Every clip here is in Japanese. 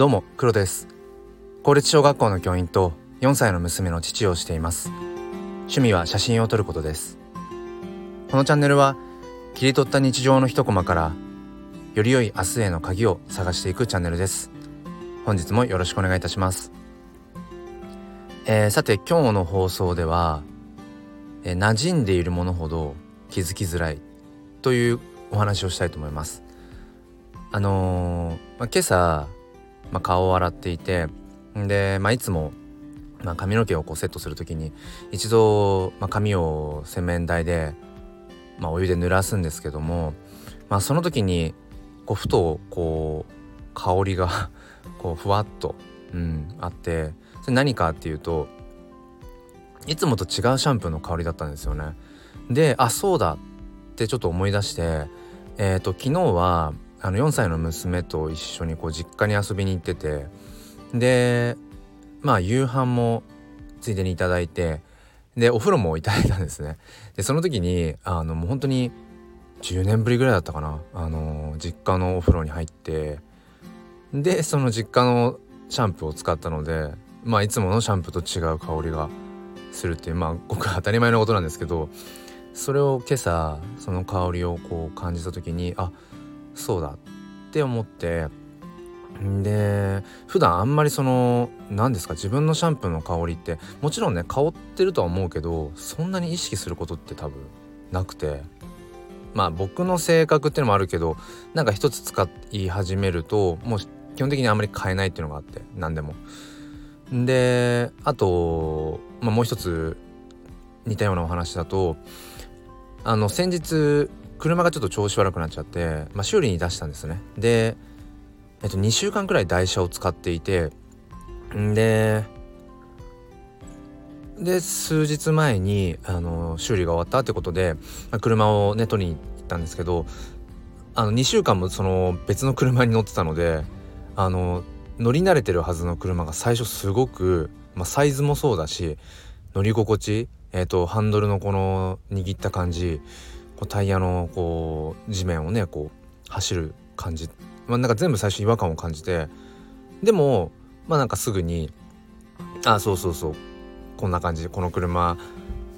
どうも黒です。公立小学校の教員と4歳の娘の父をしています。趣味は写真を撮ることです。このチャンネルは切り取った日常の一コマからより良い明日への鍵を探していくチャンネルです。本日もよろしくお願いいたします。えー、さて今日の放送では、えー、馴染んでいるものほど気づきづらいというお話をしたいと思います。あのー、まあ、今朝まあ、顔を洗っていてで、まあ、いつも、まあ、髪の毛をこうセットする時に一度、まあ、髪を洗面台で、まあ、お湯で濡らすんですけども、まあ、その時にこうふとこう香りが こうふわっと、うん、あってそれ何かっていうといつもと違うシャンプーの香りだったんですよね。であそうだってちょっと思い出してえっ、ー、と昨日はあの4歳の娘と一緒にこう実家に遊びに行っててでまあ夕飯もついでに頂いてでお風呂もいただいたんですね。でその時にあのもう本当に10年ぶりぐらいだったかな。あの実家のお風呂に入ってでその実家のシャンプーを使ったのでまあいつものシャンプーと違う香りがするっていうまあごく当たり前のことなんですけどそれを今朝その香りをこう感じた時にあそうだって思ってで普段あんまりその何ですか自分のシャンプーの香りってもちろんね香ってるとは思うけどそんなに意識することって多分なくてまあ僕の性格っていうのもあるけどなんか一つ使い始めるともう基本的にあんまり変えないっていうのがあって何でも。であと、まあ、もう一つ似たようなお話だとあの先日車がちょっと調子悪くなっちゃって、まあ、修理に出したんですね。で、えっと、2週間くらい台車を使っていてんでで数日前にあの修理が終わったってことで、まあ、車をね取りに行ったんですけどあの2週間もその別の車に乗ってたのであの乗り慣れてるはずの車が最初すごく、まあ、サイズもそうだし乗り心地、えーとハンドルのこの握った感じタイヤのこう地面をねこう走る感じ、まあ、なんか全部最初違和感を感じて。でもまあなんかすぐにあそうそうそう。こんな感じ。この車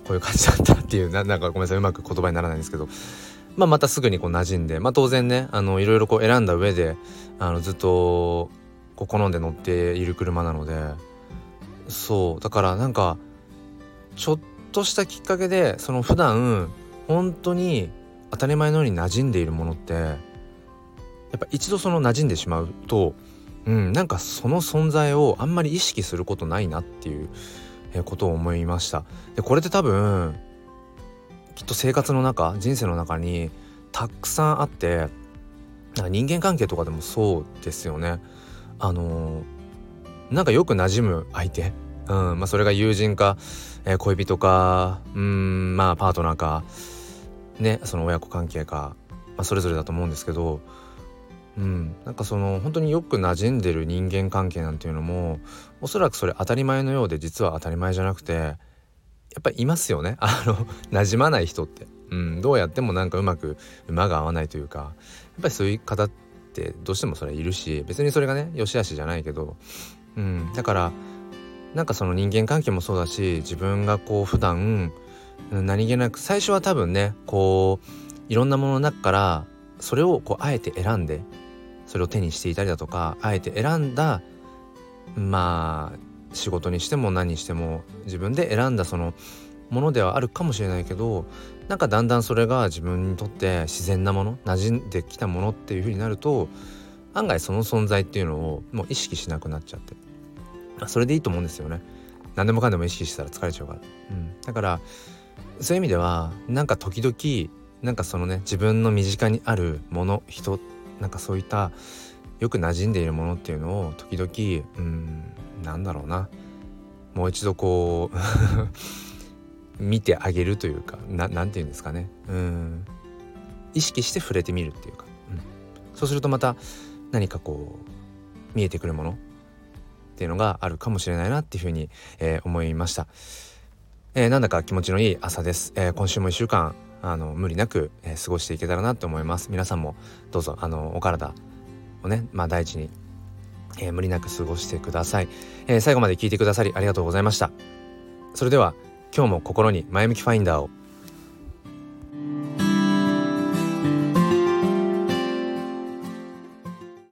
こういう感じだったっていう。ななんかごめんなさい。うまく言葉にならないんですけど、まあ、またすぐにこう馴染んで、まあ、当然ねあのいろいろこう選んだ上であのずっとこう好んで乗っている車なので。そう。だからなんかちょっとしたきっかけでその普段本当に当たり前のように馴染んでいるものってやっぱ一度その馴染んでしまうと、うん、なんかその存在をあんまり意識することないなっていうことを思いました。でこれって多分きっと生活の中人生の中にたくさんあってなんか人間関係とかでもそうですよね。あのなんかよく馴染む相手、うんまあ、それが友人か、えー、恋人かうんまあパートナーかねその親子関係か、まあ、それぞれだと思うんですけどうんなんかその本当によく馴染んでる人間関係なんていうのもおそらくそれ当たり前のようで実は当たり前じゃなくてやっぱりいますよね。あの馴染まない人って、うん、どうやってもなんかうまく馬が合わないというかやっぱりそういう方ってどうしてもそれいるし別にそれがね良し悪しじゃないけど、うん、だからなんかその人間関係もそうだし自分がこう普段何気なく最初は多分ねこういろんなものの中からそれをこうあえて選んでそれを手にしていたりだとかあえて選んだまあ仕事にしても何にしても自分で選んだそのものではあるかもしれないけどなんかだんだんそれが自分にとって自然なもの馴染んできたものっていう風になると案外その存在っていうのをもう意識しなくなっちゃって。それでいいと思うんですよね。何でもかんでも意識したら疲れちゃうから、うん、だからそういう意味ではなんか時々なんかそのね自分の身近にあるもの人なんかそういったよく馴染んでいるものっていうのを時々うんなんだろうな。もう一度こう 見てあげるというかななんて言うんですかね。うん。意識して触れてみるっていうか、うん、そうするとまた何かこう見えてくるものっていうのがあるかもしれないなっていうふうに、えー、思いました。えー、なんだか気持ちのいい朝です。えー、今週も1週間あの無理なく、えー、過ごしていけたらなと思います。皆さんもどうぞあのお体をね、まあ、第一にえー、無理なく過ごしてください、えー、最後まで聞いてくださりありがとうございましたそれでは今日も心に前向きファインダーを